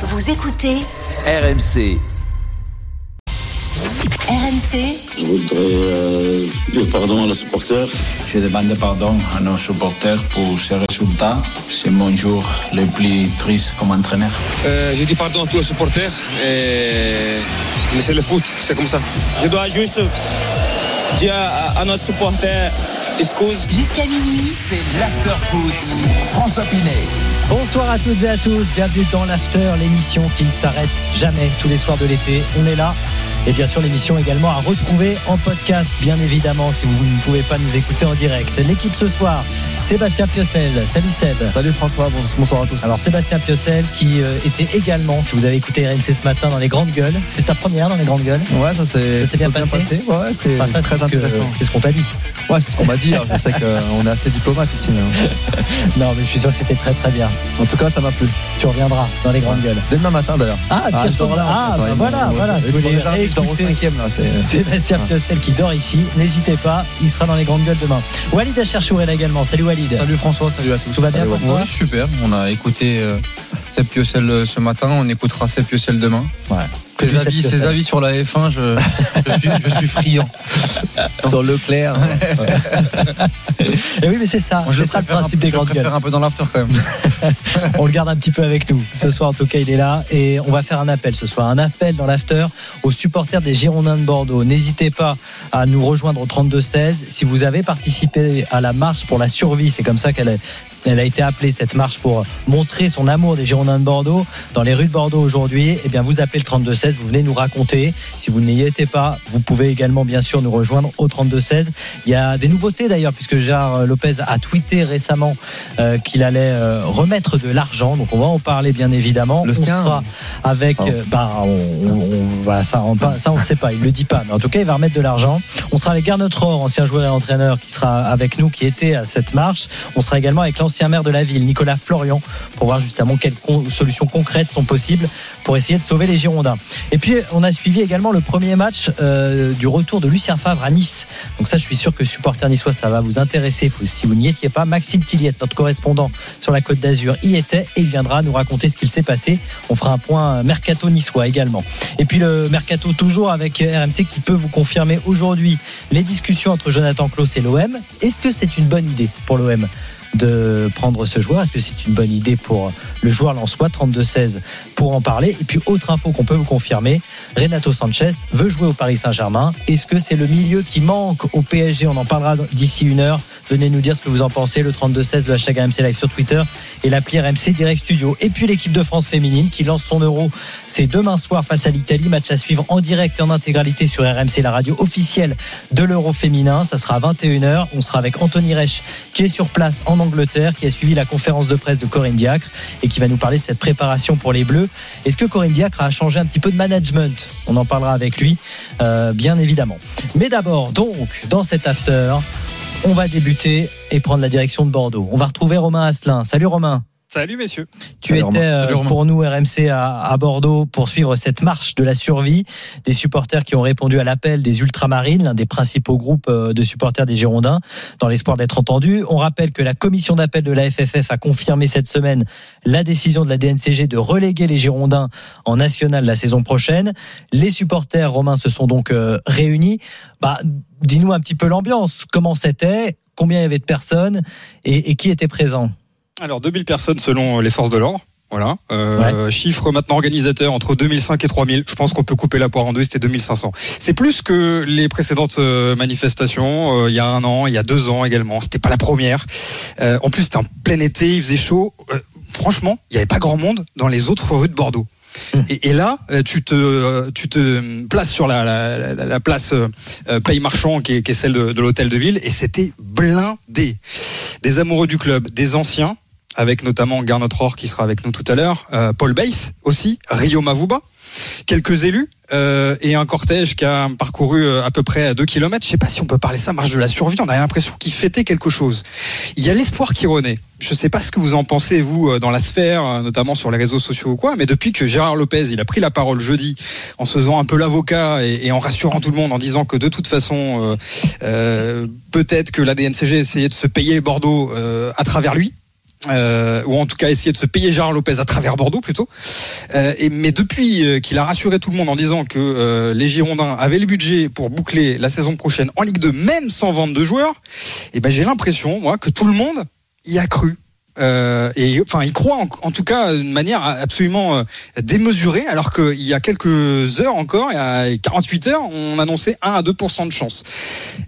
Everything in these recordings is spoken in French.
Vous écoutez RMC. RMC Je voudrais euh, dire pardon à nos supporters. Je demande pardon à nos supporters pour ces résultats. C'est mon jour le plus triste comme entraîneur. Euh, je dis pardon à tous les supporters. Et... Mais c'est le foot, c'est comme ça. Je dois juste dire à, à notre supporter jusqu'à minuit. C'est l'after-foot. François Pinet. Bonsoir à toutes et à tous, bienvenue dans l'After, l'émission qui ne s'arrête jamais tous les soirs de l'été. On est là. Et bien sûr, l'émission également à retrouver en podcast, bien évidemment, si vous ne pouvez pas nous écouter en direct. L'équipe ce soir, Sébastien Piocel. Salut Seb. Salut François, bonsoir à tous. Alors Sébastien Piocel qui euh, était également, si vous avez écouté RMC ce matin, dans les grandes gueules. C'est ta première dans les grandes gueules? Ouais, ça s'est s'est bien passé? Ouais, c'est Enfin, ça, très intéressant. C'est ce qu'on t'a dit. Ouais, c'est ce qu'on m'a dit. alors Je sais qu'on est assez diplomate ici. hein. Non, mais je suis sûr que c'était très très bien. En tout cas, ça m'a plu. Tu reviendras dans les grandes gueules. Dès demain matin d'ailleurs. Ah, Ah, je là. Ah, bah voilà, voilà. ouais. Si vous voulez Dors au cinquième là. c'est- Sébastien Piocel qui dort ici. N'hésitez pas, il sera dans les grandes gueules demain. Walid Acherchour est là également. Salut Walid. Salut François, salut à tous. Tout va bien Salut, pour toi Oui, super. On a écouté euh, Seb Piocel ce matin, on écoutera Seb Piocel demain. Ouais. Ses avis, ses avis sur la F1, je, je suis, je suis friand. Sur Leclerc. Et oui, mais c'est ça. C'est ça le principe des grandes gueules. un peu dans l'after quand même. On le garde un petit peu avec nous. Ce soir, en tout cas, il est là. Et on va faire un appel ce soir. Un appel dans l'after aux supporters des Girondins de Bordeaux. N'hésitez pas à nous rejoindre au 32-16. Si vous avez participé à la marche pour la survie, c'est comme ça qu'elle est. Elle a été appelée cette marche pour montrer son amour des Girondins de Bordeaux dans les rues de Bordeaux aujourd'hui. Eh bien, vous appelez le 32-16, vous venez nous raconter. Si vous n'y étiez pas, vous pouvez également, bien sûr, nous rejoindre au 32-16. Il y a des nouveautés d'ailleurs, puisque Gérard Lopez a tweeté récemment euh, qu'il allait euh, remettre de l'argent. Donc, on va en parler, bien évidemment. Le on sien sera avec. euh, bah, on, ça, on, ça, on ne sait pas. Il le dit pas. Mais en tout cas, il va remettre de l'argent. On sera avec Garnet Rohr, ancien joueur et entraîneur, qui sera avec nous, qui était à cette marche. On sera également avec l'ancien maire de la ville, Nicolas Florian, pour voir justement quelles solutions concrètes sont possibles pour essayer de sauver les Girondins. Et puis, on a suivi également le premier match euh, du retour de Lucien Favre à Nice. Donc ça, je suis sûr que supporter niçois, ça va vous intéresser. Si vous n'y étiez pas, Maxime Tilliette, notre correspondant sur la Côte d'Azur, y était et il viendra nous raconter ce qu'il s'est passé. On fera un point mercato niçois également. Et puis le mercato toujours avec RMC qui peut vous confirmer aujourd'hui les discussions entre Jonathan Klaus et l'OM. Est-ce que c'est une bonne idée pour l'OM de prendre ce joueur Est-ce que c'est une bonne idée pour le joueur Lensois 32-16 pour en parler? Et puis autre info qu'on peut vous confirmer, Renato Sanchez veut jouer au Paris Saint-Germain. Est-ce que c'est le milieu qui manque au PSG On en parlera d'ici une heure. Venez nous dire ce que vous en pensez. Le 32-16, le hashtag RMC Live sur Twitter et l'appli RMC Direct Studio. Et puis l'équipe de France féminine qui lance son euro. C'est demain soir face à l'Italie. Match à suivre en direct et en intégralité sur RMC, la radio officielle de l'euro féminin. Ça sera à 21h. On sera avec Anthony Reich qui est sur place en Angleterre, qui a suivi la conférence de presse de Corinne Diacre et qui va nous parler de cette préparation pour les Bleus. Est-ce que Corinne Diacre a changé un petit peu de management? On en parlera avec lui, euh, bien évidemment. Mais d'abord, donc, dans cet after, on va débuter et prendre la direction de Bordeaux. On va retrouver Romain Asselin. Salut Romain. Salut messieurs. Tu Salut, étais euh, pour nous RMC à, à Bordeaux pour suivre cette marche de la survie des supporters qui ont répondu à l'appel des Ultramarines, l'un des principaux groupes euh, de supporters des Girondins, dans l'espoir d'être entendus. On rappelle que la commission d'appel de la FFF a confirmé cette semaine la décision de la DNCG de reléguer les Girondins en national la saison prochaine. Les supporters romains se sont donc euh, réunis. Bah, dis-nous un petit peu l'ambiance. Comment c'était? Combien il y avait de personnes? Et, et qui était présent? Alors 2000 personnes selon les forces de l'ordre. Voilà. Euh, Chiffre maintenant organisateur entre 2005 et 3000. Je pense qu'on peut couper la poire en deux. C'était 2500. C'est plus que les précédentes euh, manifestations. euh, il y a un an, il y a deux ans également. C'était pas la première. Euh, en plus, c'était en plein été. Il faisait chaud. Euh, franchement, il n'y avait pas grand monde dans les autres rues de Bordeaux. Hum. Et, et là, euh, tu te, tu te places sur la, la, la- la place Paye Marchand, qui est, qui est celle de, de l'hôtel de ville, et c'était blindé. Des amoureux du club, des anciens, avec notamment Garnot Rohr qui sera avec nous tout à l'heure, euh, Paul Bass aussi, Rio Mavuba, quelques élus euh, et un cortège qui a parcouru euh, à peu près 2 km. Je sais pas si on peut parler ça marche de la survie. On a l'impression qu'il fêtait quelque chose. Il y a l'espoir qui renaît. Je sais pas ce que vous en pensez vous dans la sphère, notamment sur les réseaux sociaux ou quoi, mais depuis que Gérard Lopez il a pris la parole jeudi en se faisant un peu l'avocat et, en rassurant tout le monde en disant que de toute façon peut-être que la DNCG essayait de se payer Bordeaux à travers lui euh, ou en tout cas essayer de se payer Gérard Lopez à travers Bordeaux plutôt. Euh, et, mais depuis euh, qu'il a rassuré tout le monde en disant que euh, les Girondins avaient le budget pour boucler la saison prochaine en Ligue 2, même sans vente de joueurs, et ben j'ai l'impression moi que tout le monde y a cru. Euh, et enfin, il croit en, en tout cas d'une manière absolument démesurée, alors qu'il y a quelques heures encore, il y a 48 heures, on annonçait 1 à 2% de chance.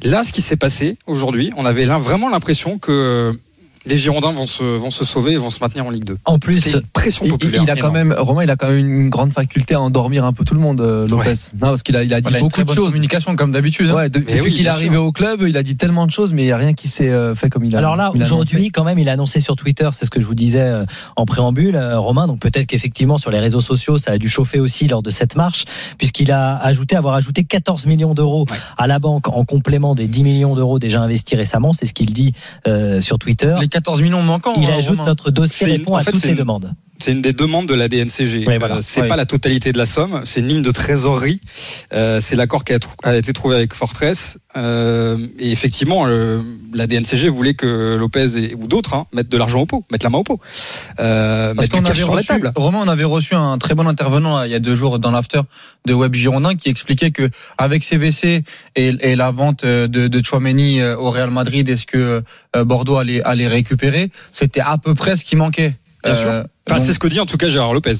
Là, ce qui s'est passé aujourd'hui, on avait vraiment l'impression que les Girondins vont se, vont se sauver et vont se maintenir en Ligue 2. En plus, une pression il- populaire. il a quand même, Romain, il a quand même une grande faculté à endormir un peu tout le monde, euh, Lopez. Ouais. Non, parce qu'il a, il a dit Voilà, beaucoup de choses. communication comme d'habitude. hein. Ouais, de- Mais depuis oui, qu'il est arrivé au club, il a dit tellement de choses, mais il n'y a rien qui s'est euh, fait comme il a. Alors là, aujourd'hui, quand même, il a annoncé sur Twitter, c'est ce que je vous disais euh, en préambule, Romain. Donc peut-être qu'effectivement sur les réseaux sociaux, ça a dû chauffer aussi lors de cette marche, puisqu'il a ajouté avoir ajouté 14 millions d'euros Ouais. à la banque en complément des 10 millions d'euros déjà investis récemment. C'est ce qu'il dit euh, sur Twitter. Les 14 millions manquants. Il hein, ajoute Romain. notre dossier répond en à toutes une- demandes. C'est une des demandes de la DNCG. Voilà. Euh, c'est Ouais. pas la totalité de la somme, c'est une ligne de trésorerie. Euh, c'est l'accord qui a, été trouvé avec Fortress. Euh, et effectivement, euh, la DNCG voulait que Lopez et, ou d'autres hein, mettent de l'argent au pot, mettent la main au pot, euh, Parce mettre du qu'on cash sur reçu, la table. Romain, on avait reçu un très bon intervenant là, il y a deux jours dans l'after de Web Girondin qui expliquait que avec CVC et, et la vente de, de Chouameni au Real Madrid, est-ce que Bordeaux allait, allait récupérer? C'était à peu près ce qui manquait. Bien sûr. Euh, Enfin, donc- c'est ce que dit en tout cas Gérard Lopez.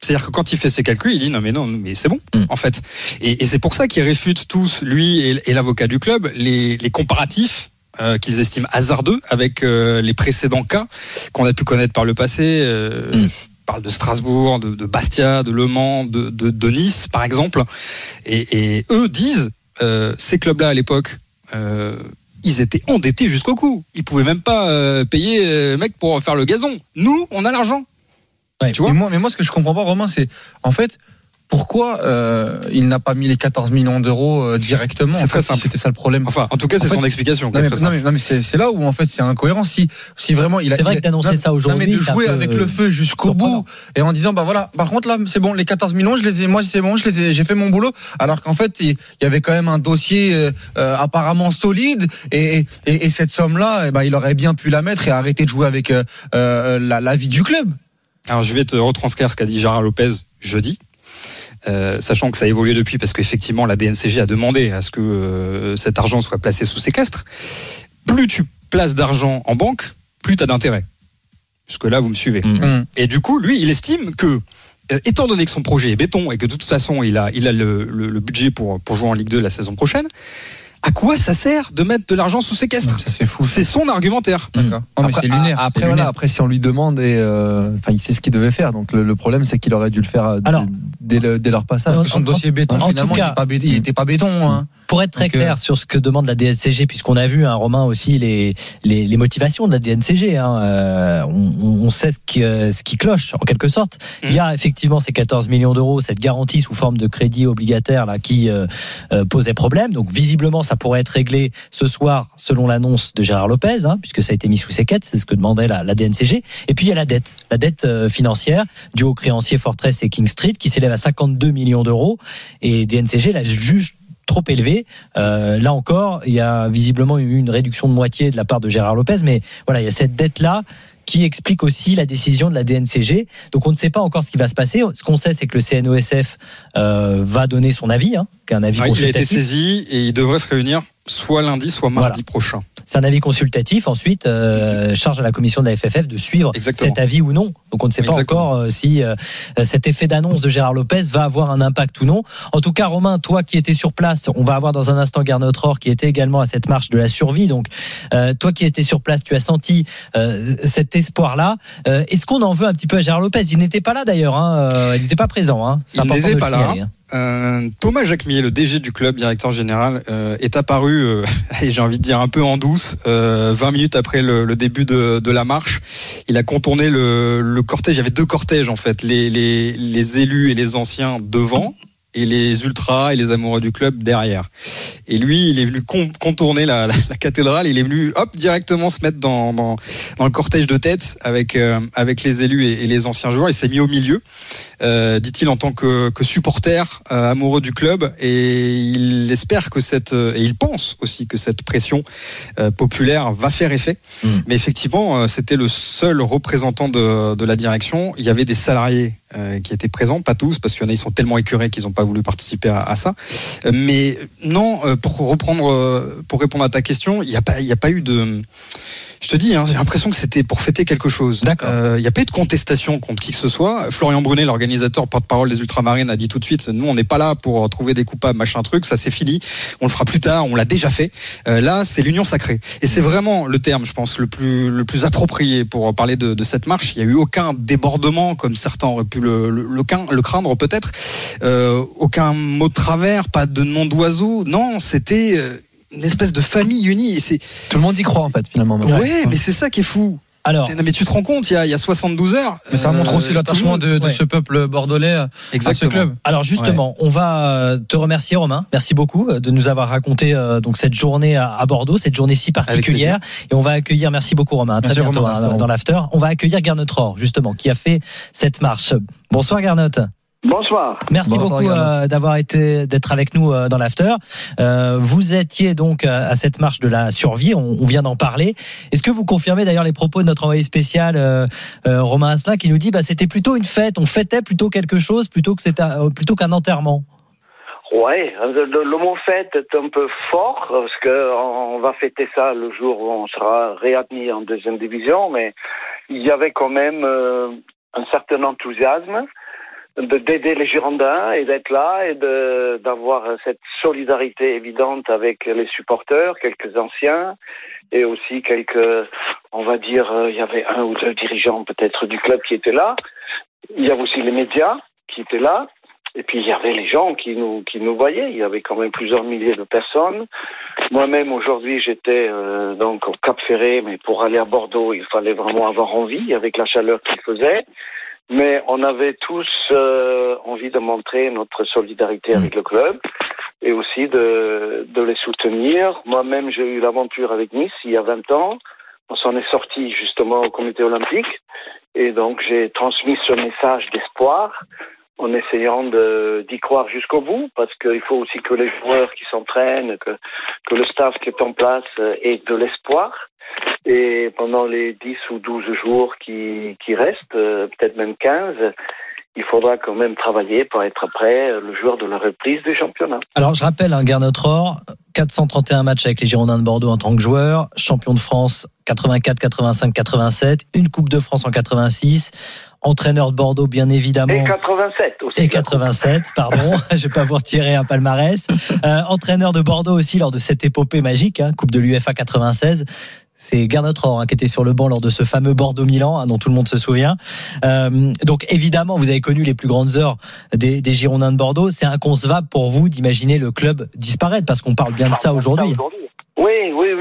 C'est-à-dire que quand il fait ses calculs, il dit non mais non mais c'est bon Mm. en fait. Et, et c'est pour ça qu'il réfute tous lui et, et l'avocat du club les, les comparatifs euh, qu'ils estiment hasardeux avec euh, les précédents cas qu'on a pu connaître par le passé. Euh, Mm. Je parle de Strasbourg, de, de Bastia, de Le Mans, de, de, de Nice par exemple. Et, et eux disent ces clubs-là à l'époque. Ils étaient endettés jusqu'au cou. Ils pouvaient même pas euh, payer euh, mec pour faire le gazon. Nous, on a l'argent. Ouais. Tu vois mais moi, mais moi, ce que je comprends pas, Romain, c'est en fait pourquoi euh, il n'a pas mis les 14 millions d'euros euh, directement. C'est très fait, si simple. C'était ça le problème. Enfin, en tout cas, c'est fait- son explication. Non mais, non, mais, non, mais c'est c'est là où en fait c'est incohérent si si vraiment il a C'est vrai d'annoncer non, ça non, aujourd'hui, mais de jouer avec le feu jusqu'au bout et en disant bah voilà par contre là c'est bon les 14 millions je les ai moi c'est bon je les ai j'ai fait mon boulot alors qu'en fait il y avait quand même un dossier euh, apparemment solide et, et, et cette somme là ben, il aurait bien pu la mettre et arrêter de jouer avec la, la vie du club Alors, je vais te retranscrire ce qu'a dit Gérard Lopez jeudi. Euh, sachant que ça a évolué depuis, parce qu'effectivement, la DNCG a demandé à ce que euh, cet argent soit placé sous séquestre. Plus tu places d'argent en banque, plus tu as d'intérêt. Jusque là, vous me suivez. Hum. Et du coup, lui, il estime que, euh, étant donné que son projet est béton et que de toute façon, il a, il a le, le- le budget pour, pour jouer en Ligue 2 la saison prochaine, à quoi ça sert de mettre de l'argent sous séquestre c'est fou C'est son argumentaire. d'accord Non, mais Après, c'est lunaire Après, voilà, lunaire. après, si on lui demande, et, euh, enfin, il sait ce qu'il devait faire. Donc, le, le problème, c'est qu'il aurait dû le faire euh, dès- Alors- dès, le- dès leur passage. Son dossier béton en finalement tout cas- était pas béton, il était pas béton hein. Pour être très Donc, euh, clair sur ce que demande la DNCG, puisqu'on a vu, un Romain aussi, les, les, les motivations de la DNCG. hein, euh, on, on sait ce qui, euh, ce qui cloche, en quelque sorte. Mhm. Il y a effectivement ces 14 millions d'euros, cette garantie sous forme de crédit obligataire là, qui euh, euh, posait problème. Donc visiblement, ça pourrait être réglé ce soir, selon l'annonce de Gérard Lopez, hein, puisque ça a été mis sous séquette, c'est ce que demandait la, DNCG. Et puis il y a la dette, la dette euh, financière du haut créancier Fortress et King Street, qui s'élève à 52 millions d'euros. Et DNCG la juge trop élevé. Euh, là encore, il y a visiblement eu une réduction de moitié de la part de Gérard Lopez, mais voilà, il y a cette dette-là qui explique aussi la décision de la DNCG. Donc on ne sait pas encore ce qui va se passer. Ce qu'on sait, c'est que le CNOSF euh, va donner son avis, hein, qui est un avis Ouais, il a été saisi et il devrait se réunir soit lundi, soit mardi prochain. C'est un avis consultatif. Ensuite, euh, charge à la commission de la FFF de suivre Exactement. cet avis ou non. Donc on ne sait pas Exactement. encore euh, si euh, cet effet d'annonce de Gérard Lopez va avoir un impact ou non. En tout cas, Romain, toi qui étais sur place, on va avoir dans un instant Garnot Rohr qui était également à cette marche de la survie. Donc euh, toi qui étais sur place, tu as senti cet espoir-là. Est-ce qu'on en veut un petit peu à Gérard Lopez? Il n'était pas là d'ailleurs. Hein, il n'était pas présent. Hein. Il n'était pas là. signaler, hein. Euh, Thomas Jacmier, le DG du club, directeur général, euh, est apparu, euh, et j'ai envie de dire un peu en douce, euh, 20 minutes après le, début de, la marche. Il a contourné le, cortège. Il y avait deux cortèges en fait, les élus et les anciens devant et les ultras et les amoureux du club derrière. Et lui, il est venu con- contourner la, la- la cathédrale. Il est venu, hop, directement se mettre dans, dans, dans le cortège de tête avec, euh, avec les élus et, et les anciens joueurs. Il s'est mis au milieu. euh, dit-il en tant que, que supporter euh, amoureux du club, et il espère que cette et il pense aussi que cette pression populaire va faire effet. Mm. Mais effectivement, c'était le seul représentant de, de la direction. Il y avait des salariés euh, qui étaient présents, pas tous, parce qu'il y en a ils sont tellement écœurés qu'ils n'ont pas voulu participer à, à ça. Euh, Mais non, euh, pour reprendre, pour répondre à ta question, il n'y a pas, y a pas eu de je te dis, hein, j'ai l'impression que c'était pour fêter quelque chose. Il n'y a pas eu de contestation contre qui que ce soit. Florian Brunet, l'organisateur porte-parole des Ultramarines, a dit tout de suite nous, on n'est pas là pour trouver des coupables, machin truc. Ça, c'est fini. On le fera plus tard. On l'a déjà fait. Là, c'est l'union sacrée. Et c'est vraiment le terme, je pense, le plus le plus approprié pour parler de, de cette marche. Il n'y a eu aucun débordement, comme certains auraient pu le, le, craindre peut-être. Euh, aucun mot de travers, pas de nom d'oiseau. Non, c'était euh, une espèce de famille unie. Et c'est Tout le monde y croit en fait finalement. Ouais, mais c'est ça qui est fou. Alors, Non, mais tu te rends compte, il y a, il y a 72 heures. Mais ça montre euh, aussi l'attachement de, de ouais. ce peuple bordelais à ce Exactement. club. Alors justement, on va euh, te remercier Romain. Merci beaucoup euh, de nous avoir raconté euh, donc cette journée à à Bordeaux, cette journée si particulière. Et on va accueillir, merci beaucoup Romain, à très bientôt Romain, hein, dans, l'after. On va accueillir Gernot Rohr, justement, qui a fait cette marche. Bonsoir Gernot. Bonsoir. Merci Bonsoir, beaucoup euh, d'avoir été d'être avec nous euh, dans l'after. Euh, vous étiez donc euh, à cette marche de la survie, on, on vient d'en parler. Est-ce que vous confirmez d'ailleurs les propos de notre envoyé spécial euh, euh, Romain Asselin qui nous dit bah c'était plutôt une fête, on fêtait plutôt quelque chose plutôt que c'était un- euh, plutôt qu'un enterrement. Ouais, le, le mot fête est un peu fort parce que on va fêter ça le jour où on sera réadmis en deuxième division, mais il y avait quand même euh, un certain enthousiasme d'aider les Girondins et d'être là et d'avoir cette solidarité évidente avec les supporters, quelques anciens et aussi quelques, on va dire, euh, il y avait un ou deux dirigeants peut-être du club qui étaient là. Il y avait aussi les médias qui étaient là. Et puis il y avait les gens qui nous qui nous voyaient. Il y avait quand même plusieurs milliers de personnes. Moi-même aujourd'hui j'étais euh, donc au Cap Ferré, mais pour aller à Bordeaux il fallait vraiment avoir envie avec la chaleur qu'il faisait. Mais on avait tous euh, envie de montrer notre solidarité avec le club et aussi de, de les soutenir. Moi-même j'ai eu l'aventure avec Nice il y a 20 ans. On s'en est sorti justement au comité olympique et donc j'ai transmis ce message d'espoir en essayant d'y croire jusqu'au bout, parce qu'il faut aussi que les joueurs qui s'entraînent, que, que le staff qui est en place euh, ait de l'espoir. Et pendant les 10 ou 12 jours qui, qui restent, euh, peut-être même 15, il faudra quand même travailler pour être prêt le jour de la reprise du championnat. Alors je rappelle, hein, Gernot Rohr, 431 matchs avec les Girondins de Bordeaux en tant que joueur, champion de France 84, 85, 87, une Coupe de France en 86, entraîneur de Bordeaux bien évidemment. Et 87 aussi. Et 87, pardon, je vais pas vous retirer un palmarès. Euh, entraîneur de Bordeaux aussi lors de cette épopée magique, hein, Coupe de l'UFA 96. C'est Gernot Rohr hein, qui était sur le banc lors de ce fameux Bordeaux-Milan, hein, dont tout le monde se souvient. Euh, donc évidemment, vous avez connu les plus grandes heures des, des Girondins de Bordeaux. C'est inconcevable pour vous d'imaginer le club disparaître, parce qu'on parle bien de ça aujourd'hui.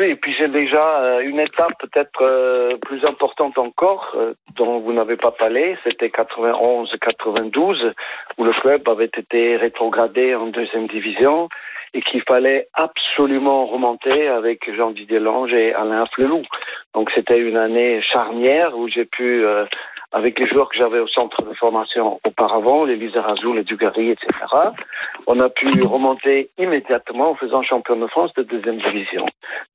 Oui. Et puis j'ai déjà euh, une étape peut-être euh, plus importante encore euh, dont vous n'avez pas parlé. C'était 91-92 où le club avait été rétrogradé en deuxième division et qu'il fallait absolument remonter avec Jean-Didier Lange et Alain Flelou. Donc c'était une année charnière où j'ai pu, avec les joueurs que j'avais au centre de formation auparavant, les Lizarazu, les Dugarry, etc., on a pu remonter immédiatement en faisant champion de France de deuxième division.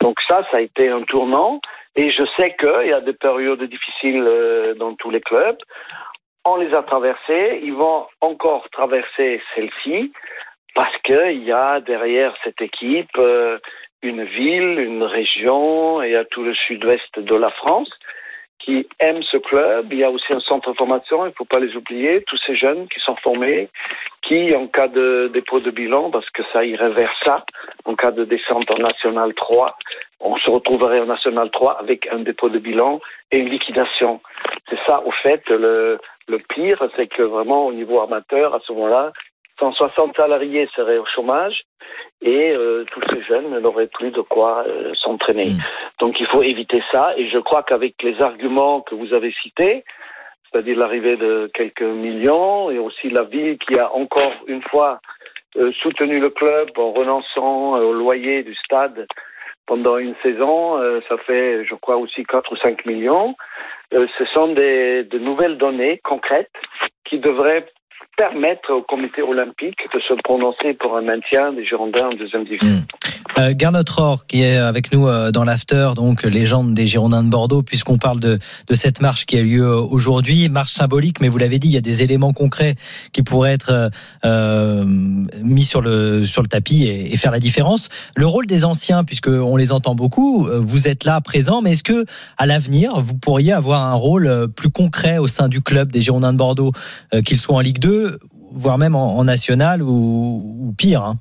Donc ça, ça a été un tournant. Et je sais qu'il y a des périodes difficiles euh, dans tous les clubs. On les a traversées. Ils vont encore traverser celle-ci parce qu'il y a derrière cette équipe euh, une ville, une région, et il y a tout le sud-ouest de la France qui aiment ce club. Il y a aussi un centre de formation, il ne faut pas les oublier, tous ces jeunes qui sont formés, qui, en cas de dépôt de bilan, parce que ça irait vers ça, en cas de descente en National 3, on se retrouverait en National 3 avec un dépôt de bilan et une liquidation. C'est ça, au fait, le, le pire, c'est que vraiment au niveau amateur, à ce moment-là, 160 salariés seraient au chômage et euh, tous ces jeunes n'auraient plus de quoi euh, s'entraîner. Mm. Donc il faut éviter ça et je crois qu'avec les arguments que vous avez cités, c'est-à-dire l'arrivée de quelques millions et aussi la ville qui a encore une fois euh, soutenu le club en renonçant au loyer du stade pendant une saison, ça fait je crois aussi 4 ou 5 millions. Ce sont des, de nouvelles données concrètes qui devraient permettre au comité olympique de se prononcer pour un maintien des Girondins en deuxième division. Euh, Gernot Rohr, qui est avec nous euh, dans l'after, donc légende des Girondins de Bordeaux, puisqu'on parle de, de cette marche qui a lieu euh, aujourd'hui, marche symbolique, mais vous l'avez dit, il y a des éléments concrets qui pourraient être euh, euh, mis sur le sur le tapis et, et faire la différence. Le rôle des anciens, puisque on les entend beaucoup, euh, vous êtes là présent, mais est-ce que à l'avenir vous pourriez avoir un rôle euh, plus concret au sein du club des Girondins de Bordeaux, euh, qu'ils soient en Ligue 2, voire même en, en national ou, ou pire hein?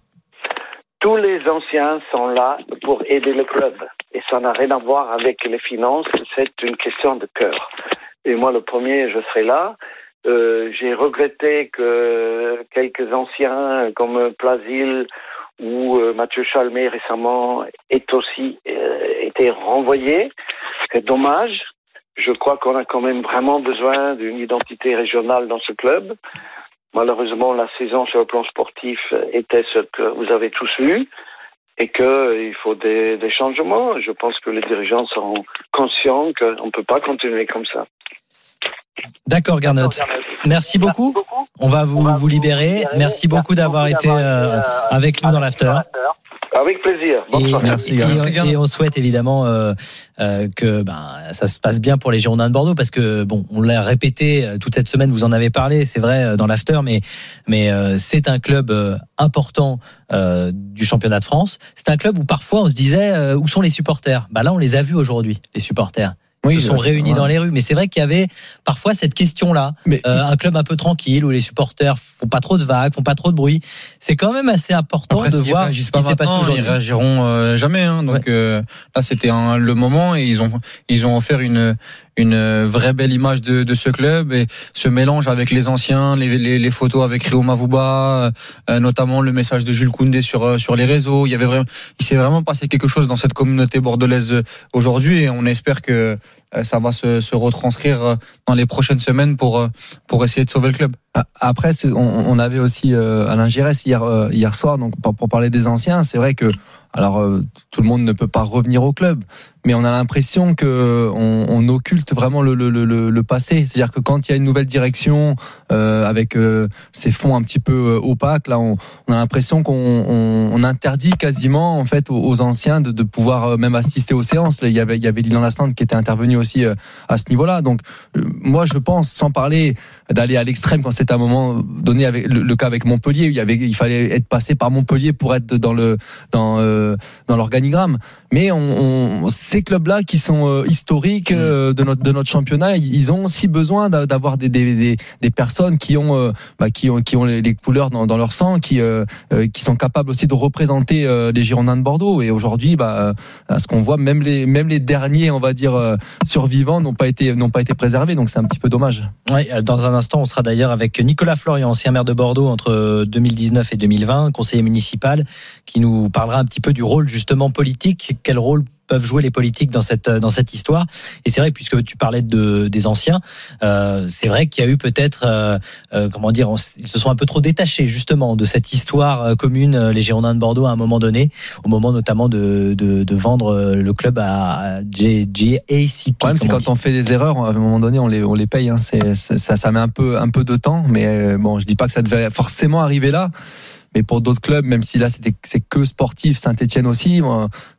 Tous les anciens sont là pour aider le club. Et ça n'a rien à voir avec les finances, c'est une question de cœur. Et moi, le premier, je serai là. Euh, J'ai regretté que quelques anciens comme Plasil ou euh, Mathieu Chalmé récemment aient aussi euh, été renvoyés. C'est dommage. Je crois qu'on a quand même vraiment besoin d'une identité régionale dans ce club. Malheureusement, la saison sur le plan sportif était ce que vous avez tous vu et qu'il faut des, des changements. Je pense que les dirigeants sont conscients qu'on ne peut pas continuer comme ça. D'accord, Garnot. Merci beaucoup. On va vous, vous libérer. Merci beaucoup d'avoir été euh, avec nous dans l'after. Avec plaisir. Bonne Et, soirée. et- et on souhaite évidemment euh, euh, que ben, ça se passe bien pour les Girondins de Bordeaux parce que bon, on l'a répété euh, toute cette semaine, vous en avez parlé, c'est vrai euh, dans l'after, mais mais euh, c'est un club euh, important euh, du championnat de France. C'est un club où parfois on se disait euh, où sont les supporters? Bah là, on les a vus aujourd'hui, les supporters. Ils se sont réunis dans les rues, mais c'est vrai qu'il y avait parfois cette question-là. Mais- Euh, un club un peu tranquille où les supporters font pas trop de vagues, font pas trop de bruit. C'est quand même assez important Après, de voir ce qui s'est passé maintenant, ils aujourd'hui. réagiront euh, jamais. hein. donc euh, là, c'était le moment et ils ont ils ont offert une une vraie belle image de, de ce club et ce mélange avec les anciens, les, les, les photos avec Rio Mavuba, euh, notamment le message de Jules Koundé sur euh, sur les réseaux. Il y avait vraiment, il s'est vraiment passé quelque chose dans cette communauté bordelaise euh, aujourd'hui et on espère que euh, ça va se, retranscrire euh, dans les prochaines semaines pour euh, pour essayer de sauver le club. Après, on, avait aussi euh, Alain Giresse hier, euh, hier soir, donc pour, parler des anciens, c'est vrai que alors euh, tout le monde ne peut pas revenir au club, mais on a l'impression que on, occulte vraiment le, passé. C'est-à-dire que quand il y a une nouvelle direction euh, avec euh, ces fonds un petit peu euh, opaques, là, on, a l'impression qu'on on, on interdit quasiment en fait aux, anciens de, pouvoir euh, même assister aux séances. Il y avait il y avait Lilian Lasland qui était intervenu aussi euh, à ce niveau-là. Donc euh, moi, je pense, sans parler d'aller à l'extrême quand c'est un moment donné avec le, le cas avec Montpellier il y avait il fallait être passé par Montpellier pour être dans le dans euh, dans l'organigramme. Mais on, on- ces clubs là qui sont euh, historiques euh, de notre de notre championnat ils ont aussi besoin d'a- d'avoir des, des, des, des personnes qui ont bah, qui ont qui ont les, les couleurs dans, dans leur sang qui qui sont capables aussi de représenter les Girondins de Bordeaux. Et aujourd'hui bah à ce qu'on voit même les même les derniers on va dire survivants n'ont pas été n'ont pas été préservés donc c'est un petit peu dommage Oui, dans un instant, on sera d'ailleurs avec Nicolas Florian, ancien maire de Bordeaux entre 2019 et 2020, conseiller municipal, qui nous parlera un petit peu du rôle justement politique. Quel rôle peuvent jouer les politiques dans cette dans cette histoire Et c'est vrai, puisque tu parlais de des anciens, euh, c'est vrai qu'il y a eu peut-être, euh, euh, comment dire, on ils se sont un peu trop détachés justement de cette histoire euh, commune, euh, les Girondins de Bordeaux, à un moment donné, au moment notamment de de, de vendre le club à, JACP. Le problème, c'est quand on fait des erreurs, à un moment donné, on les, on les paye. Hein. C'est, ça, ça met un peu, un peu de temps, mais bon, je dis pas que ça devait forcément arriver là. Mais pour d'autres clubs, même si là c'est que sportif, Saint-Etienne aussi,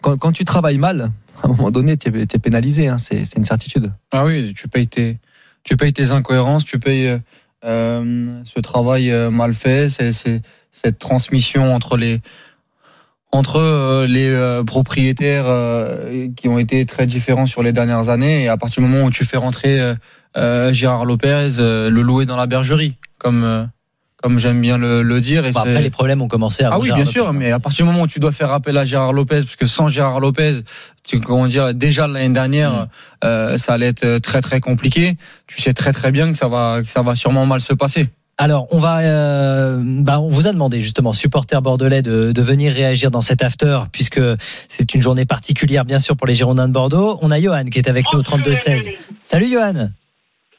quand, tu travailles mal, à un moment donné, tu es, pénalisé. Hein. C'est, une certitude. Ah oui, tu payes tes, tu payes tes incohérences, tu payes euh, euh, ce travail euh, mal fait, cette transmission entre les entre les propriétaires qui ont été très différents sur les dernières années et à partir du moment où tu fais rentrer Gérard Lopez, le louer dans la bergerie, comme comme j'aime bien le, le dire. Et Bon, c'est- après, les problèmes ont commencé à ah oui, bien sûr, mais à partir du moment où tu dois faire appel à Gérard Lopez, parce que sans Gérard Lopez, tu comment dire, déjà l'année dernière, euh, ça allait être très très compliqué. Tu sais très très bien que ça va que ça va sûrement mal se passer. Alors, on va, euh, bah, on vous a demandé justement, supporters bordelais, de, de venir réagir dans cet after, puisque c'est une journée particulière, bien sûr, pour les Girondins de Bordeaux. On a Johan qui est avec nous au 32-16. Salut Johan.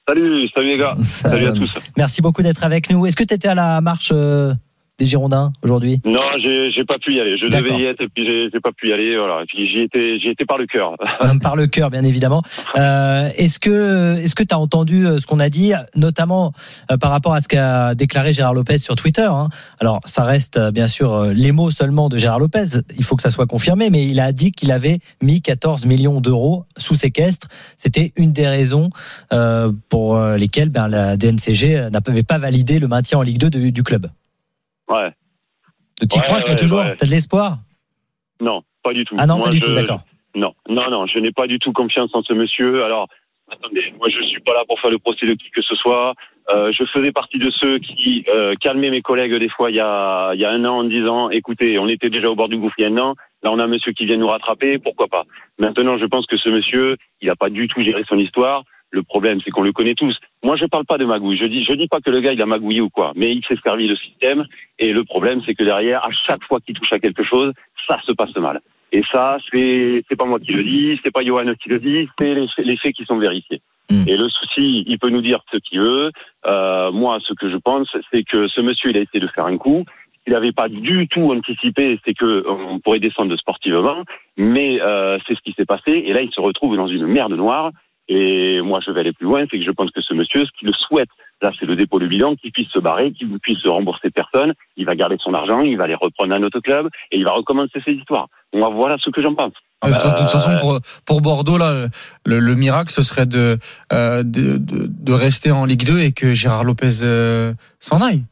Salut, salut les gars. Salut à tous. Merci beaucoup d'être avec nous. Est-ce que tu étais à la marche euh, des Girondins aujourd'hui Non, j'ai j'ai pas pu y aller. Je D'accord. devais y être et puis j'ai j'ai pas pu y aller. Voilà. Et puis j'y étais, j'y étais par le cœur. Euh, Par le cœur, bien évidemment. Euh, est-ce que est-ce que tu as entendu euh, ce qu'on a dit, notamment euh, par rapport à ce qu'a déclaré Gérard Lopez sur Twitter hein? Alors, ça reste bien sûr les mots seulement de Gérard Lopez. Il faut que ça soit confirmé, mais il a dit qu'il avait mis 14 millions d'euros sous séquestre. C'était une des raisons euh, pour lesquelles ben, la DNCG n'avait pas validé le maintien en Ligue 2 de- du club. Ouais. Tu y Ouais, crois toi ouais, toujours ouais. T'as de l'espoir? Non, pas du tout. Ah non, Moi, pas du je- tout, d'accord. Non, non, non, je n'ai pas du tout confiance en ce monsieur. Alors, attendez, moi je suis pas là pour faire le procès de qui que ce soit. Euh, je faisais partie de ceux qui euh, calmaient mes collègues des fois il y a, il y a un an en disant, écoutez, on était déjà au bord du gouffre il y a un an, là on a un monsieur qui vient nous rattraper, pourquoi pas? Maintenant, je pense que ce monsieur, il n'a pas du tout géré son histoire. Le problème, c'est qu'on le connaît tous. Moi, je parle pas de magouille. Je dis, je dis pas que le gars il a magouillé ou quoi, mais il s'est servi de système. Et le problème, c'est que derrière, à chaque fois qu'il touche à quelque chose, ça se passe mal. Et ça, c'est c'est pas moi qui le dis, c'est pas Johan qui le dit, c'est les, faits- les faits qui sont vérifiés. Mm. Et le souci, il peut nous dire ce qu'il veut. Euh, moi, ce que je pense, c'est que ce monsieur, il a essayé de faire un coup. Il n'avait pas du tout anticipé, c'est que on pourrait descendre sportivement, mais euh, c'est ce qui s'est passé. Et là, il se retrouve dans une merde noire. Et moi, je vais aller plus loin, c'est que je pense que ce monsieur, ce qu'il le souhaite, là, c'est le dépôt de bilan, qu'il puisse se barrer, qu'il puisse rembourser personne. Il va garder son argent, il va aller reprendre un autre club et il va recommencer ses histoires. Moi, voilà ce que j'en pense. De toute- de toute Euh, façon, pour, pour Bordeaux, là, le, le miracle, ce serait de, euh, de, de, de rester en Ligue 2 et que Gérard Lopez euh, s'en aille.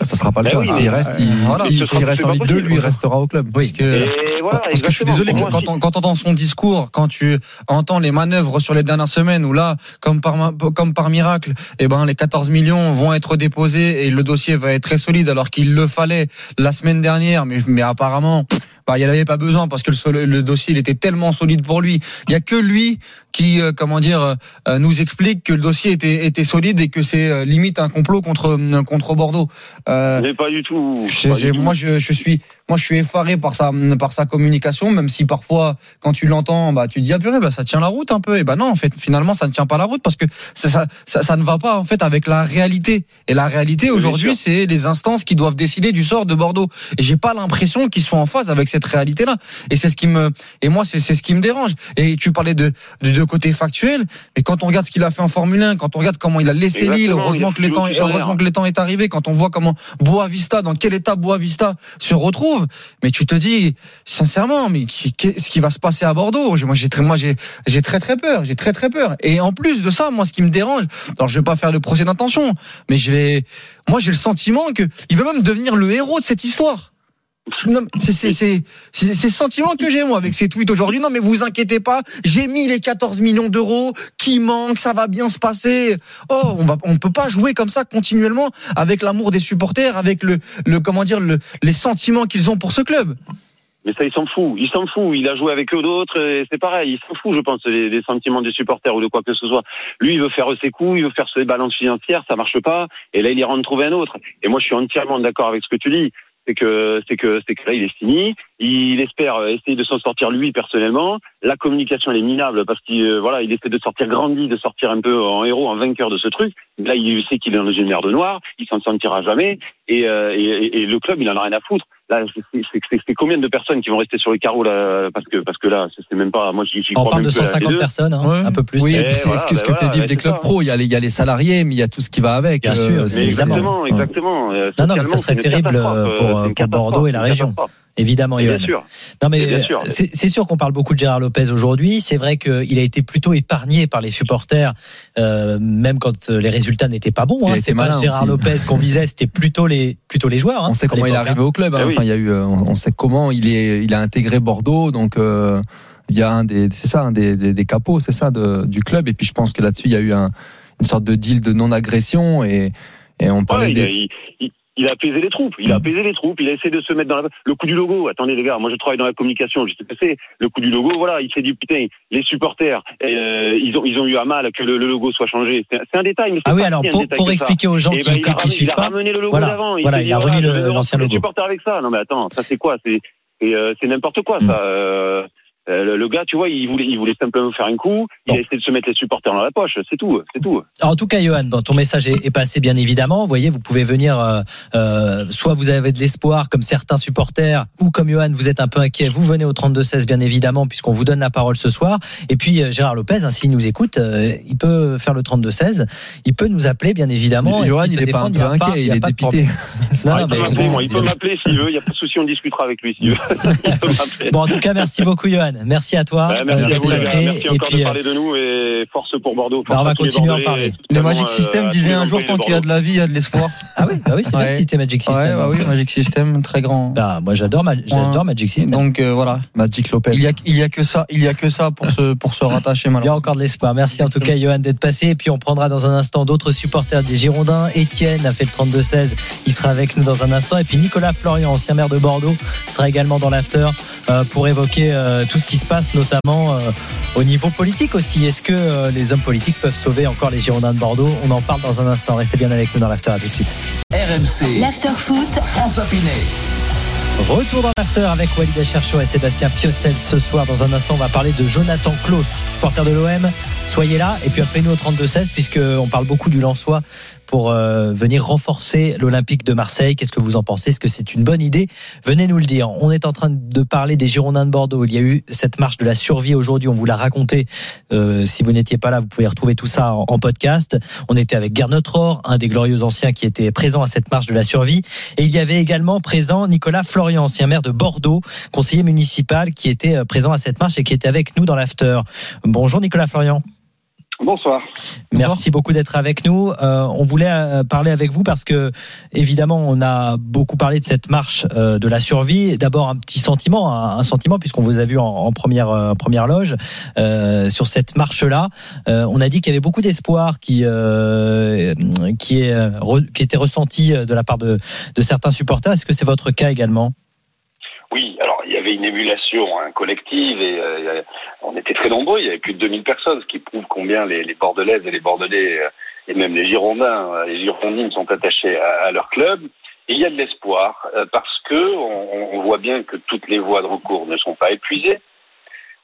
Ça sera pas le Ben cas. oui, S'il reste, il, Voilà, s'il- reste en Ligue 2, possible. lui, il restera au club. Oui. Parce que- voilà, Parce que je suis désolé, quand, on- quand on entend son discours, quand tu entends les manœuvres sur les dernières semaines, où là, comme par, comme par miracle, eh ben, les 14 millions vont être déposés et le dossier va être très solide, alors qu'il le fallait la semaine dernière, mais, mais apparemment, bah, il n'y en avait pas besoin parce que le, dossier il était tellement solide pour lui. Il y a que lui qui, euh, comment dire, euh, nous explique que le dossier était, était solide et que c'est euh, limite un complot contre, contre Bordeaux. Euh, Mais pas du tout. je- pas du tout. moi, je, je suis, moi, je suis effaré par sa, par sa communication, même si parfois, quand tu l'entends, bah, tu te dis, ah purée, bah, ça tient la route un peu. Et bah non, en fait, finalement, ça ne tient pas la route parce que ça, ça, ça, ça ne va pas, en fait, avec la réalité. Et la réalité, aujourd'hui, c'est les instances qui doivent décider du sort de Bordeaux. Et j'ai pas l'impression qu'ils soient en phase avec cette réalité-là. Et c'est ce qui me, et moi, c'est, c'est ce qui me dérange. Et tu parlais de, de, de côté factuel, mais quand on regarde ce qu'il a fait en Formule 1, quand on regarde comment il a laissé il heureusement a que les temps, heureusement que les temps est arrivé, quand on voit comment Boavista, dans quel état Boavista se retrouve, mais tu te dis, sincèrement, mais qu'est-ce qui va se passer à Bordeaux Moi, j'ai très, moi, j'ai, j'ai très très peur, j'ai très très peur. Et en plus de ça, moi, ce qui me dérange, alors je vais pas faire le procès d'intention, mais je vais, moi, j'ai le sentiment que il va même devenir le héros de cette histoire. C'est ce sentiment que j'ai moi avec ces tweets aujourd'hui. Non mais vous inquiétez pas, j'ai mis les 14 millions d'euros qui manquent, ça va bien se passer. Oh, on va, on peut pas jouer comme ça continuellement avec l'amour des supporters, avec le, le comment dire, le, les sentiments qu'ils ont pour ce club. Mais ça, il s'en fout. Il s'en fout. Il a joué avec eux d'autres. C'est pareil. Il s'en fout, je pense, des, des sentiments des supporters ou de quoi que ce soit. Lui, il veut faire ses coups, il veut faire ses balances financières. Ça marche pas. Et là, il ira en trouver un autre. Et moi, je suis entièrement d'accord avec ce que tu dis. C'est que, c'est que, c'est que là, il est fini. Il espère euh, essayer de s'en sortir lui personnellement. La communication, elle est minable parce qu'il, euh, voilà, il essaie de sortir grandi, de sortir un peu en héros, en vainqueur de ce truc. Là, il sait qu'il est dans une merde noire. Il s'en sortira jamais. Et, euh, et, et- le club, il en a rien à foutre. Là, c'est- c'est c'est- c'est combien de personnes qui vont rester sur le carreau là Parce que, parce que là, c'est même pas. Moi, j'y j'y On crois parle de plus à la 150 Ligue 2. personnes, hein, Ouais. un peu plus. Oui, puis c'est voilà, ce que, que fait voilà, vivre les clubs pro. Il y, a les, il y a les salariés, mais il y a tout ce qui va avec. Bien euh, sûr, c'est- Mais Évidemment. exactement, exactement. Euh, Non, non, mais ça serait terrible pour- pour Bordeaux et la région. Évidemment, Bien sûr. Non mais Bien sûr. c'est sûr qu'on parle beaucoup de Gérard Lopez aujourd'hui. C'est vrai qu'il a été plutôt épargné par les supporters, euh, même quand euh, les résultats n'étaient pas bons. Hein. C'est pas Gérard aussi. Lopez qu'on visait, c'était plutôt les plutôt les joueurs. hein, On sait comment il est arrivé au club. hein. Ah oui. Enfin, il y a eu, euh, on on sait comment il est, il a intégré Bordeaux. Donc, euh, il y a un des, c'est ça, un des, des, des capots, c'est ça, de- du club. Et puis, je pense que là-dessus, il y a eu un, une sorte de deal de non-agression et, et on parlait Ouais, il, a, des. il- il- il a apaisé les troupes. Il a apaisé les troupes. Il a essayé de se mettre dans la... le coup du logo. Attendez les gars, moi je travaille dans la communication. Je sais que c'est. Le coup du logo, voilà. Il s'est dit putain, les supporters, euh, ils ont ils ont eu à mal que le, le logo soit changé. C'est un détail. Mais Ah oui, pas alors pour, pour ça. expliquer aux gens Eh qui ben, il, a qui suivent il a pas, ramené le logo voilà, d'avant. voilà, il dit, a remis l'ancien les logo. supporters avec ça. Non mais attends, ça c'est quoi? C'est c'est euh, n'importe quoi Mm. ça. Euh, Euh, le, le gars, tu vois, il voulait, il voulait simplement faire un coup. Il a essayé de se mettre les supporters dans la poche. C'est tout, c'est tout. En tout cas, Johan, bon, ton message est, est passé bien évidemment. Vous voyez, vous pouvez venir, euh, euh, soit vous avez de l'espoir comme certains supporters, ou comme Johan, vous êtes un peu inquiet. Vous venez au 32-16 bien évidemment, puisqu'on vous donne la parole ce soir. Et puis euh, Gérard Lopez, hein, s'il nous écoute, euh, il peut faire le 32-16. Il peut nous appeler bien évidemment. Johan, il est pas un peu inquiet, il est dépité. Non, Ah, non, il peut mais m'appeler, bon, moi. Il peut m'appeler s'il veut. Il n'y a pas de souci, on discutera avec lui s'il veut. Bon, en tout cas, merci beaucoup, Johan. Merci à toi. Ouais, merci euh, à vous. Merci Et encore puis, de parler de nous et force pour Bordeaux. Bah, on va continuer à en parler. Les totalement, Magic euh, System disaient les un jour de qu'il y a de la vie, il y a de l'espoir. Ah oui, bah oui, c'est bien Ouais. citer Magic System. Ouais, bah oui, Magic System, très grand. Bah, moi, j'adore, Ma- j'adore Magic System. Donc euh, voilà, Magic Lopez. il y a il y a que ça, il y a que ça pour se pour se rattacher Il y a malheureusement. encore de l'espoir. Merci en tout cas, Johan, d'être passé. Et puis, on prendra dans un instant d'autres supporters des Girondins. Étienne a fait le 32-16. Il sera avec nous dans un instant. Et puis, Nicolas Florian, ancien maire de Bordeaux, sera également dans l'after pour évoquer tout ce qui se passe, notamment euh, au niveau politique aussi. Est-ce que euh, les hommes politiques peuvent sauver encore les Girondins de Bordeaux? On en parle dans un instant. Restez bien avec nous dans l'after. À tout de suite. RMC, L'after-foot, François Pinet. Retour dans l'after avec Walid Cherchaud et Sébastien Piocel ce soir. Dans un instant, on va parler de Jonathan Klaus, porteur de l'OM. Soyez là. Et puis appelez-nous au 32-16 puisqu'on parle beaucoup du Lensois pour euh, venir renforcer l'Olympique de Marseille. Qu'est-ce que vous en pensez? Est-ce que c'est une bonne idée? Venez nous le dire. On est en train de parler des Girondins de Bordeaux. Il y a eu cette marche de la survie aujourd'hui. On vous l'a raconté. Euh, si vous n'étiez pas là, vous pouvez retrouver tout ça en, podcast. On était avec Gernot Rohr, un des glorieux anciens qui était présent à cette marche de la survie. Et il y avait également présent Nicolas Florian, ancien maire de Bordeaux, conseiller municipal, qui était euh, présent à cette marche et qui était avec nous dans l'after. Bonjour Nicolas Florian. Bonsoir. Merci beaucoup d'être avec nous. Euh, on voulait euh, parler avec vous parce que, évidemment, on a beaucoup parlé de cette marche euh, de la survie. D'abord, un petit sentiment, un, un sentiment, puisqu'on vous a vu en, en première, euh, première loge euh, sur cette marche-là. Euh, on a dit qu'il y avait beaucoup d'espoir qui, euh, qui, est, euh, re- qui était ressenti de la part de, de certains supporters. Est-ce que c'est votre cas également? Oui, alors il y avait une émulation hein, collective et euh, on était très nombreux, il y avait plus de 2000 personnes, ce qui prouve combien les, Bordelaises et les Bordelais euh, et même les Girondins, euh, les Girondines sont attachés à, leur club. Et il y a de l'espoir euh, parce que on, on voit bien que toutes les voies de recours ne sont pas épuisées,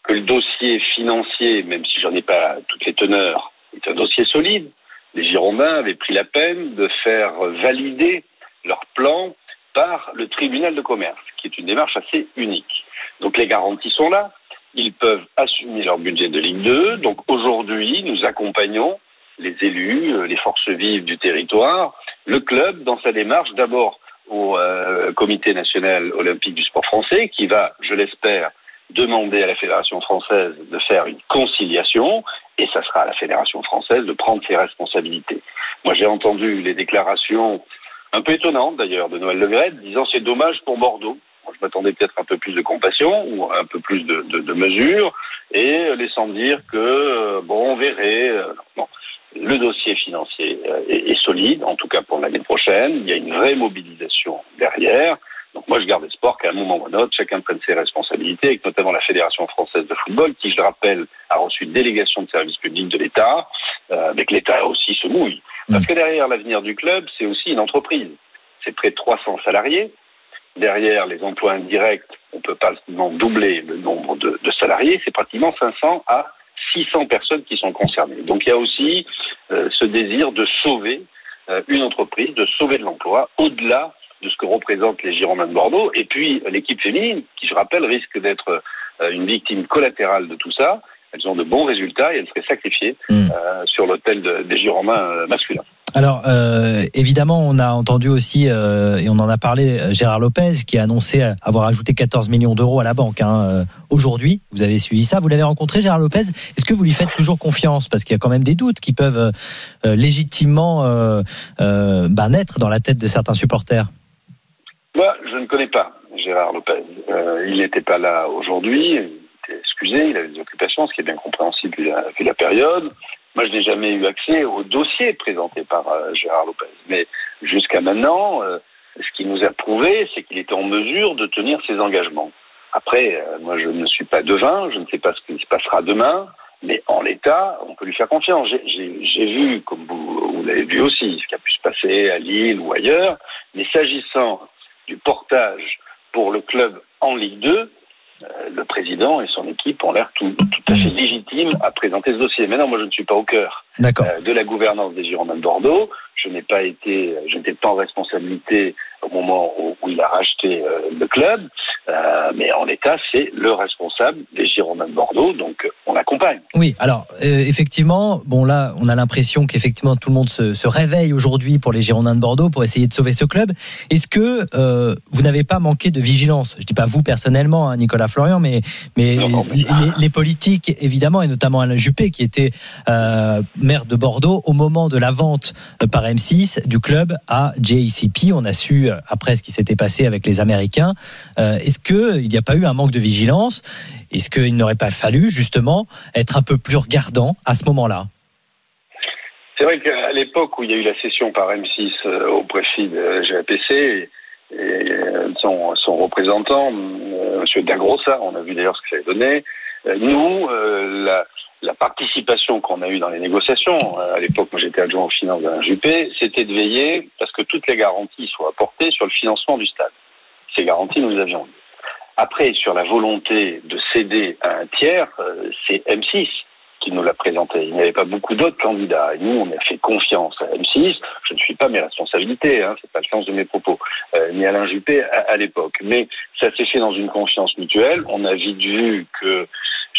que le dossier financier, même si j'en ai pas toutes les teneurs, est un dossier solide. Les Girondins avaient pris la peine de faire valider leur plan par le tribunal de commerce, qui est une démarche assez unique. Donc les garanties sont là, ils peuvent assumer leur budget de Ligue 2. Donc aujourd'hui, nous accompagnons les élus, euh, les forces vives du territoire, le club dans sa démarche d'abord au euh, comité national olympique du sport français, qui va, je l'espère, demander à la Fédération française de faire une conciliation, et ça sera à la Fédération française de prendre ses responsabilités. Moi, j'ai entendu les déclarations un peu étonnantes d'ailleurs de Noël Legrette, disant c'est dommage pour Bordeaux. Je m'attendais peut-être un peu plus de compassion ou un peu plus de, de, de mesures, et laissant dire que euh, bon, on verrait. euh, bon. Le dossier financier euh, est, est solide, en tout cas pour l'année prochaine. Il y a une vraie mobilisation derrière. Donc moi, je garde espoir qu'à un moment ou à un autre, chacun prenne ses responsabilités, et que notamment la Fédération française de football, qui, je le rappelle, a reçu une délégation de service public de l'État, euh, avec l'État aussi se mouille. Parce que derrière l'avenir du club, c'est aussi une entreprise. C'est près de 300 salariés. Derrière les emplois indirects, on peut pas seulement doubler le nombre de, de salariés, c'est pratiquement 500 à 600 personnes qui sont concernées. Donc il y a aussi euh, ce désir de sauver euh, une entreprise, de sauver de l'emploi, au-delà de ce que représentent les Girondins de Bordeaux. Et puis l'équipe féminine, qui je rappelle risque d'être euh, une victime collatérale de tout ça. Elles ont de bons résultats et elles seraient sacrifiées euh, sur l'autel de- des Girondins masculins. Alors, euh, évidemment, on a entendu aussi, euh, et on en a parlé, Gérard Lopez, qui a annoncé avoir ajouté 14 millions d'euros à la banque hein, euh, aujourd'hui. Vous avez suivi ça, vous l'avez rencontré, Gérard Lopez. Est-ce que vous lui faites toujours confiance? Parce qu'il y a quand même des doutes qui peuvent légitimement bah, naître dans la tête de certains supporters. Moi, je ne connais pas Gérard Lopez. Il n'était pas là aujourd'hui. Il était excusé, il avait des occupations, ce qui est bien compréhensible vu la, vu la période. Moi, je n'ai jamais eu accès au dossier présenté par euh, Gérard Lopez. Mais jusqu'à maintenant, euh, ce qu'il nous a prouvé, c'est qu'il était en mesure de tenir ses engagements. Après, euh, moi, je ne suis pas devin, je ne sais pas ce qui se passera demain, mais en l'état, on peut lui faire confiance. J'ai- vu, comme vous, vous l'avez vu aussi, ce qui a pu se passer à Lille ou ailleurs, mais s'agissant du portage pour le club en Ligue 2, euh, le président et son équipe ont l'air tout, tout à fait légitimes à présenter ce dossier. Maintenant, moi, je ne suis pas au cœur euh, de la gouvernance des Girondins de Bordeaux. Je n'ai pas été, je n'étais pas en responsabilité au moment où, il a racheté euh, le club, Euh, mais en l'état, c'est le responsable des Girondins de Bordeaux, donc euh, on l'accompagne. Oui, alors euh, effectivement, bon là, on a l'impression qu'effectivement tout le monde se, se réveille aujourd'hui pour les Girondins de Bordeaux pour essayer de sauver ce club. Est-ce que euh, vous n'avez pas manqué de vigilance? Je dis pas vous personnellement, hein, Nicolas Florian, mais mais Non, mais- les, les politiques évidemment et notamment Alain Juppé qui était euh, maire de Bordeaux au moment de la vente euh, par M6 du club à JCP. On a su euh, après ce qui s'était passé avec les Américains. Euh, Est-ce que il n'y a pas eu un manque de vigilance? Est-ce qu'il n'aurait pas fallu justement être un peu plus regardant à ce moment-là? C'est vrai qu'à l'époque où il y a eu la cession par M6 euh, au précis de GAPC, et, son, son représentant, M. Dagrossa, on a vu d'ailleurs ce que ça avait donné, nous, la, la participation qu'on a eue dans les négociations, euh, à l'époque, moi j'étais adjoint aux finances d'Alain Juppé, c'était de veiller parce que toutes les garanties soient apportées sur le financement du stade. Ces garanties, nous les avions eues. Après, sur la volonté de céder à un tiers, euh, c'est M6 qui nous l'a présenté. Il n'y avait pas beaucoup d'autres candidats. Nous, on a fait confiance à M6. Je ne suis pas mes responsabilités, hein, c'est pas le sens de mes propos, euh, ni Alain Juppé à, à l'époque. Mais ça s'est fait dans une confiance mutuelle. On a vite vu que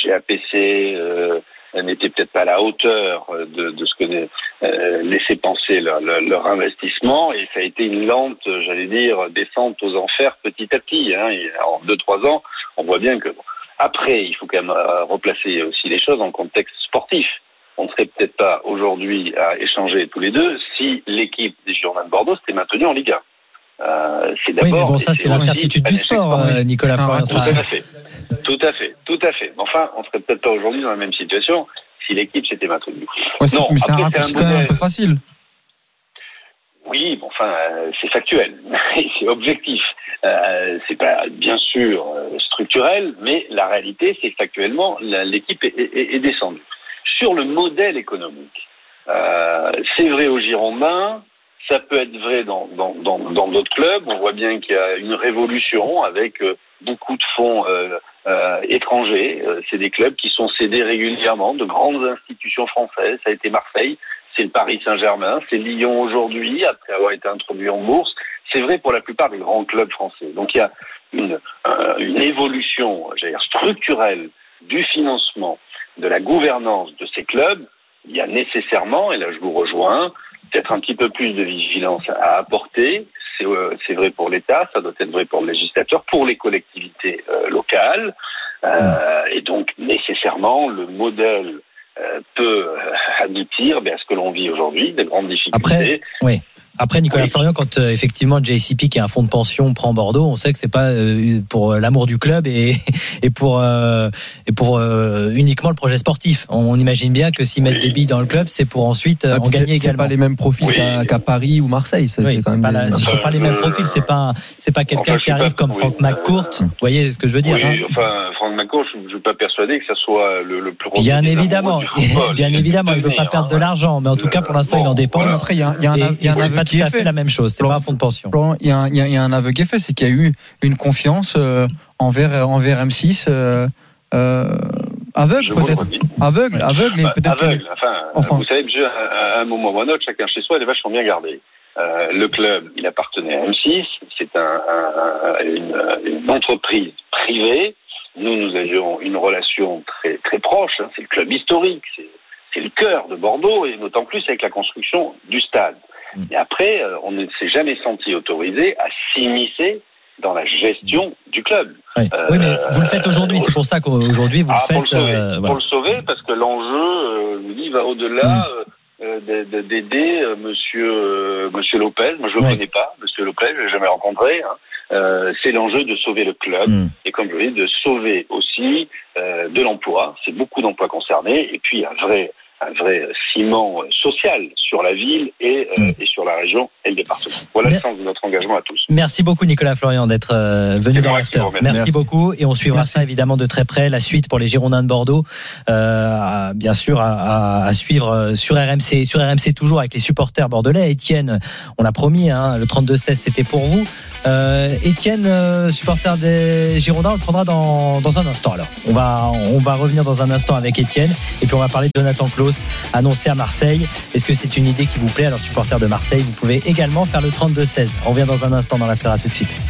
GAPC euh, n'était peut-être pas à la hauteur euh, de, ce que euh, laissait penser leur, investissement et ça a été une lente, euh, j'allais dire, descente aux enfers petit à petit. Hein. En deux trois ans, on voit bien que après, il faut quand même euh, replacer aussi les choses le contexte sportif. On ne serait peut-être pas aujourd'hui à échanger tous les deux si l'équipe des Girondins de Bordeaux s'était maintenue en Ligue 1. Euh, c'est Oui, mais bon, ça c'est l'incertitude du sport, euh, Nicolas Ah, Florian. Tout ça- à fait, tout à fait, tout à fait. Enfin, on serait peut-être pas aujourd'hui dans la même situation si l'équipe s'était maintenue. Ouais, Non, mais c'est un raccourci un quand même un modèle. peu facile. Oui, bon, enfin, euh, c'est factuel, c'est objectif. Euh, c'est pas bien sûr euh, structurel, mais la réalité, c'est que factuellement, l'équipe est, est- est descendue. Sur le modèle économique, euh, c'est vrai aux Girondins, ça peut être vrai dans dans dans dans d'autres clubs. On voit bien qu'il y a une révolution avec euh, beaucoup de fonds euh, euh, étrangers. Euh, c'est des clubs qui sont cédés régulièrement de grandes institutions françaises. Ça a été Marseille, c'est le Paris Saint-Germain, c'est Lyon aujourd'hui, après avoir été introduit en bourse. C'est vrai pour la plupart des grands clubs français. Donc il y a une, euh, une évolution dire, structurelle du financement, de la gouvernance de ces clubs. Il y a nécessairement, et là je vous rejoins, peut-être un petit peu plus de vigilance à apporter. C'est euh, c'est vrai pour l'État, ça doit être vrai pour le législateur, pour les collectivités euh, locales. Euh, et donc nécessairement, le modèle peut aboutir ben, à ce que l'on vit aujourd'hui, des grandes difficultés. Oui. Après, Nicolas Oui. Florian, quand euh, effectivement JCP, qui est un fonds de pension, prend Bordeaux, on sait que c'est pas euh, pour euh, l'amour du club et, et pour, euh, et pour euh, uniquement le projet sportif. On, imagine bien que s'ils mettent Oui. des billes dans le club, c'est pour ensuite euh, Ah, en gagner également. pas les mêmes profils Oui. qu'à qu'à Paris ou Marseille. c'est quand même pas, des- la- ce sont pas les mêmes profils, c'est pas, c'est pas quelqu'un qui arrive pas- comme oui, Franck McCourt. Vous voyez ce que je veux dire oui, hein enfin, Franck McCourt, je ne suis pas persuadé que ça soit le, le plus Bien gros des évidemment, bien évidemment, il veut pas perdre de hein. l'argent, mais en tout cas pour l'instant il en voilà. Après, il y a, il y a un, Et, av- il y a un aveu pas qui tout à fait fait. la même chose. C'est pas un fonds de pension. Il y, a un- il y a- il y a un aveu qui est fait, c'est qu'il y a eu une confiance euh, envers, envers M6 euh, euh, aveugle peut-être. Aveugle, aveugle, Bah, peut-être qu'il aveugle. Enfin, Enfin. vous savez, monsieur, à à un moment ou à un autre, chacun chez soi, les vaches sont bien gardées. Euh, le club, il appartenait à M6, c'est un, un- un- une, une entreprise privée. Nous, nous avions une relation très très proche. hein. C'est le club historique, c'est le cœur de Bordeaux et d'autant plus avec la construction du stade. Mm. Et après, euh, on ne s'est jamais senti autorisé à s'immiscer dans la gestion du club. Oui. Euh, Oui, mais vous le faites aujourd'hui, c'est pour ça qu'aujourd'hui vous ah, le pour le faites. sauver, euh, pour le sauver, parce que l'enjeu, dis, va au-delà de- de- d'aider Monsieur Monsieur Lopez. Moi, je le Oui. connais pas, Monsieur Lopez, je l'ai jamais rencontré. hein. Euh, c'est l'enjeu de sauver le club Mm. et comme je vous dis, de sauver aussi euh, de l'emploi. C'est beaucoup d'emplois concernés et puis un vrai un vrai ciment social sur la ville et, euh, et sur la région et le département. Voilà le sens de notre engagement à tous. Merci beaucoup Nicolas Florian d'être euh, venu dans l'after. Merci, Merci. beaucoup et on suivra ça évidemment de très près. La suite pour les Girondins de Bordeaux, euh, bien sûr à, à- à suivre euh, sur RMC, sur RMC toujours avec les supporters bordelais. Étienne, on l'a promis, hein, le 32-16 c'était pour vous. Euh, Étienne, euh, supporter des Girondins, on le prendra dans, dans un instant. Alors, on va on va revenir dans un instant avec Étienne et puis on va parler de Jonathan Annoncé à Marseille. Est-ce que c'est une idée qui vous plaît Alors, supporter de Marseille, vous pouvez également faire le 32-16. On revient dans un instant dans l'after. À tout de suite.